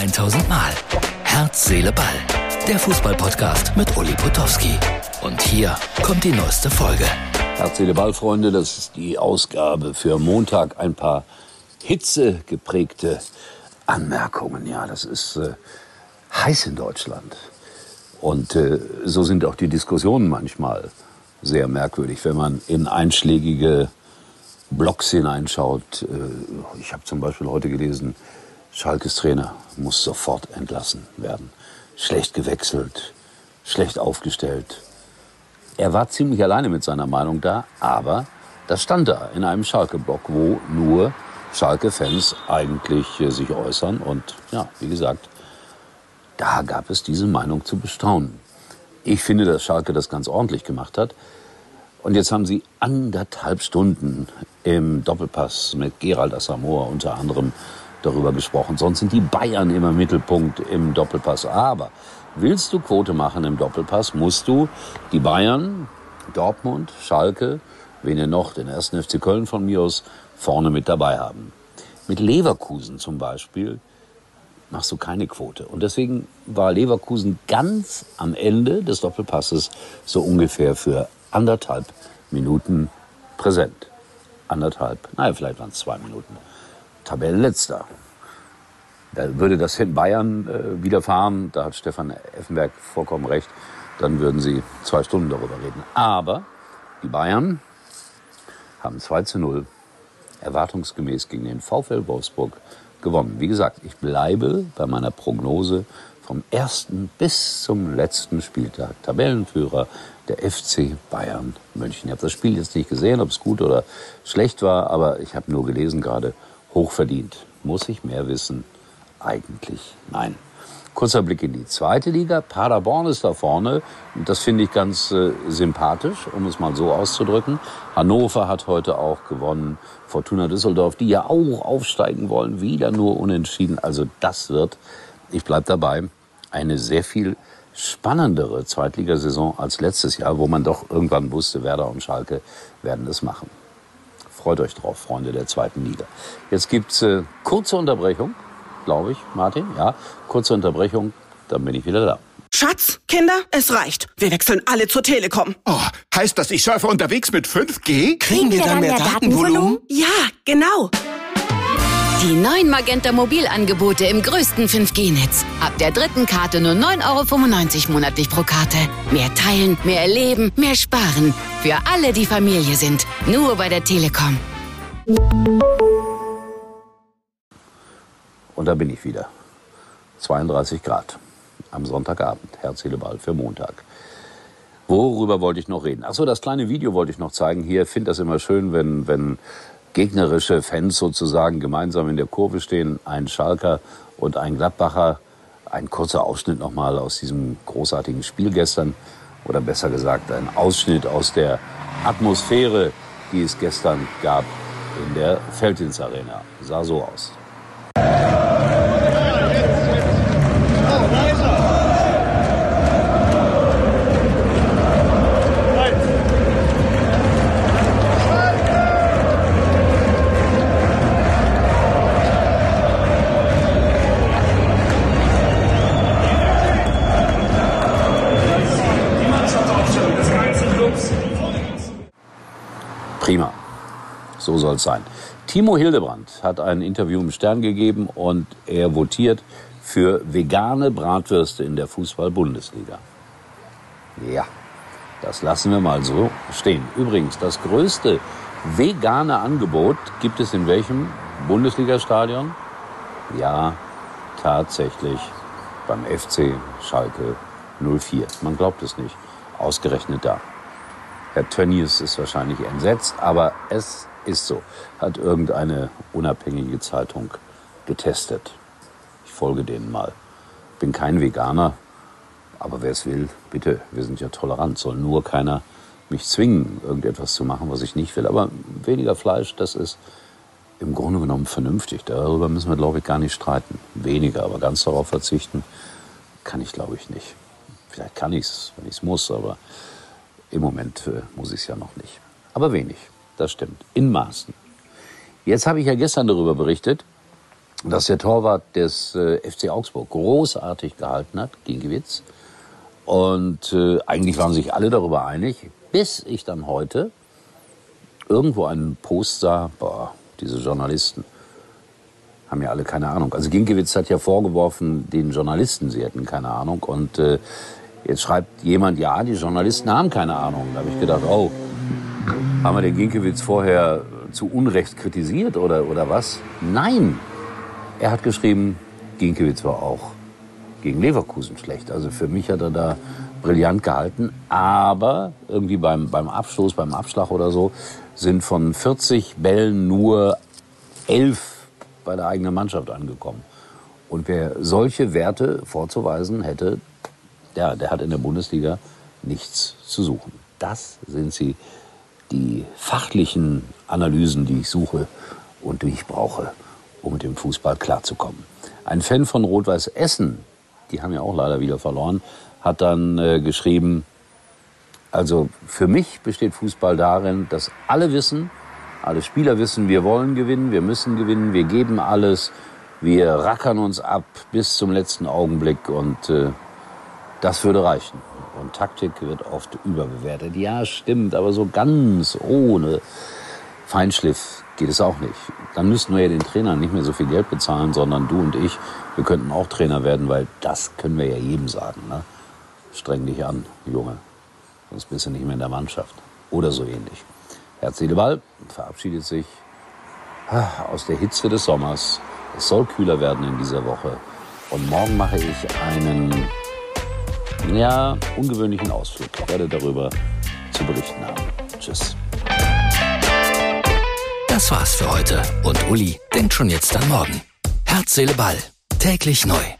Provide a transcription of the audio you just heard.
1000 Mal. Herz, Seele, Ball. Der Fußballpodcast mit Uli Potowski. Und hier kommt die neueste Folge. Herz, Seele, Ball, Freunde, das ist die Ausgabe für Montag. Ein paar hitzegeprägte Anmerkungen. Ja, das ist äh, heiß in Deutschland. Und äh, so sind auch die Diskussionen manchmal sehr merkwürdig, wenn man in einschlägige Blogs hineinschaut. Äh, ich habe zum Beispiel heute gelesen, Schalkes Trainer muss sofort entlassen werden. Schlecht gewechselt, schlecht aufgestellt. Er war ziemlich alleine mit seiner Meinung da, aber das stand da in einem Schalke-Blog, wo nur Schalke-Fans eigentlich äh, sich äußern. Und ja, wie gesagt, da gab es diese Meinung zu bestaunen. Ich finde, dass Schalke das ganz ordentlich gemacht hat. Und jetzt haben sie anderthalb Stunden im Doppelpass mit Gerald Asamoah unter anderem darüber gesprochen. Sonst sind die Bayern immer Mittelpunkt im Doppelpass. Aber willst du Quote machen im Doppelpass, musst du die Bayern, Dortmund, Schalke, wen ihr noch, den ersten FC Köln von mir aus, vorne mit dabei haben. Mit Leverkusen zum Beispiel machst du keine Quote. Und deswegen war Leverkusen ganz am Ende des Doppelpasses so ungefähr für anderthalb Minuten präsent. Anderthalb, naja, vielleicht waren es zwei Minuten. Tabellenletzter. Da würde das in Bayern äh, widerfahren, da hat Stefan Effenberg vollkommen recht, dann würden sie zwei Stunden darüber reden. Aber die Bayern haben 2 zu 0 erwartungsgemäß gegen den VfL Wolfsburg gewonnen. Wie gesagt, ich bleibe bei meiner Prognose vom ersten bis zum letzten Spieltag. Tabellenführer der FC Bayern München. Ich habe das Spiel jetzt nicht gesehen, ob es gut oder schlecht war, aber ich habe nur gelesen gerade, hochverdient. Muss ich mehr wissen? Eigentlich nein. Kurzer Blick in die zweite Liga. Paderborn ist da vorne. Das finde ich ganz äh, sympathisch, um es mal so auszudrücken. Hannover hat heute auch gewonnen. Fortuna Düsseldorf, die ja auch aufsteigen wollen, wieder nur unentschieden. Also das wird, ich bleib dabei, eine sehr viel spannendere Zweitligasaison als letztes Jahr, wo man doch irgendwann wusste, Werder und Schalke werden es machen. Freut euch drauf, Freunde der zweiten Liga. Jetzt gibt's äh, kurze Unterbrechung, glaube ich, Martin. Ja, kurze Unterbrechung, dann bin ich wieder da. Schatz, Kinder, es reicht. Wir wechseln alle zur Telekom. Oh, heißt das, ich surfe unterwegs mit 5G? Kriegen wir dann mehr Datenvolumen? Ja, genau. Die neuen Magenta Mobilangebote im größten 5G-Netz. Ab der dritten Karte nur 9,95 Euro monatlich pro Karte. Mehr teilen, mehr erleben, mehr sparen. Für alle, die Familie sind. Nur bei der Telekom. Und da bin ich wieder. 32 Grad am Sonntagabend. Herz, Ball für Montag. Worüber wollte ich noch reden? Achso, das kleine Video wollte ich noch zeigen. Hier finde das immer schön, wenn, wenn gegnerische Fans sozusagen gemeinsam in der Kurve stehen, ein Schalker und ein Gladbacher. Ein kurzer Ausschnitt nochmal aus diesem großartigen Spiel gestern. Oder besser gesagt, ein Ausschnitt aus der Atmosphäre, die es gestern gab in der Feldins Arena. Sah so aus. So soll es sein. Timo Hildebrand hat ein Interview im Stern gegeben und er votiert für vegane Bratwürste in der Fußball-Bundesliga. Ja, das lassen wir mal so stehen. Übrigens, das größte vegane Angebot gibt es in welchem Bundesligastadion? Ja, tatsächlich beim FC Schalke 04. Man glaubt es nicht. Ausgerechnet da. Herr Tönnies ist wahrscheinlich entsetzt, aber es ist so. Hat irgendeine unabhängige Zeitung getestet. Ich folge denen mal. Bin kein Veganer, aber wer es will, bitte, wir sind ja tolerant. Soll nur keiner mich zwingen, irgendetwas zu machen, was ich nicht will. Aber weniger Fleisch, das ist im Grunde genommen vernünftig. Darüber müssen wir, glaube ich, gar nicht streiten. Weniger, aber ganz darauf verzichten kann ich, glaube ich, nicht. Vielleicht kann ich es, wenn ich es muss, aber im Moment äh, muss ich es ja noch nicht. Aber wenig, das stimmt. In Maßen. Jetzt habe ich ja gestern darüber berichtet, dass der Torwart des äh, FC Augsburg großartig gehalten hat, Ginkiewicz. Und äh, eigentlich waren sich alle darüber einig, bis ich dann heute irgendwo einen Post sah, boah, diese Journalisten haben ja alle keine Ahnung. Also Ginkiewicz hat ja vorgeworfen, den Journalisten, sie hätten keine Ahnung. Und äh, jetzt schreibt jemand, ja, die Journalisten haben keine Ahnung. Da habe ich gedacht, oh, haben wir den Ginkiewicz vorher zu Unrecht kritisiert oder, oder was? Nein, er hat geschrieben, Ginkiewicz war auch gegen Leverkusen schlecht. Also für mich hat er da brillant gehalten. Aber irgendwie beim, beim Abstoß, beim Abschlag oder so, sind von 40 Bällen nur 11 bei der eigenen Mannschaft angekommen. Und wer solche Werte vorzuweisen hätte, ja, der hat in der Bundesliga nichts zu suchen. Das sind sie, die fachlichen Analysen, die ich suche und die ich brauche, um mit dem Fußball klarzukommen. Ein Fan von Rot-Weiß Essen, die haben ja auch leider wieder verloren, hat dann äh, geschrieben, also für mich besteht Fußball darin, dass alle wissen, alle Spieler wissen, wir wollen gewinnen, wir müssen gewinnen, wir geben alles, wir rackern uns ab bis zum letzten Augenblick und äh, das würde reichen. Und Taktik wird oft überbewertet. Ja, stimmt, aber so ganz ohne Feinschliff geht es auch nicht. Dann müssten wir ja den Trainern nicht mehr so viel Geld bezahlen, sondern du und ich, wir könnten auch Trainer werden, weil das können wir ja jedem sagen. Ne? Streng dich an, Junge, sonst bist du nicht mehr in der Mannschaft. Oder so ähnlich. Herz, Seele, Ball verabschiedet sich ah, aus der Hitze des Sommers. Es soll kühler werden in dieser Woche. Und morgen mache ich einen, ja, ungewöhnlichen Ausflug. Ich werde darüber zu berichten haben. Tschüss. Das war's für heute. Und Uli denkt schon jetzt an morgen. Herz, Seele, Ball. Täglich neu.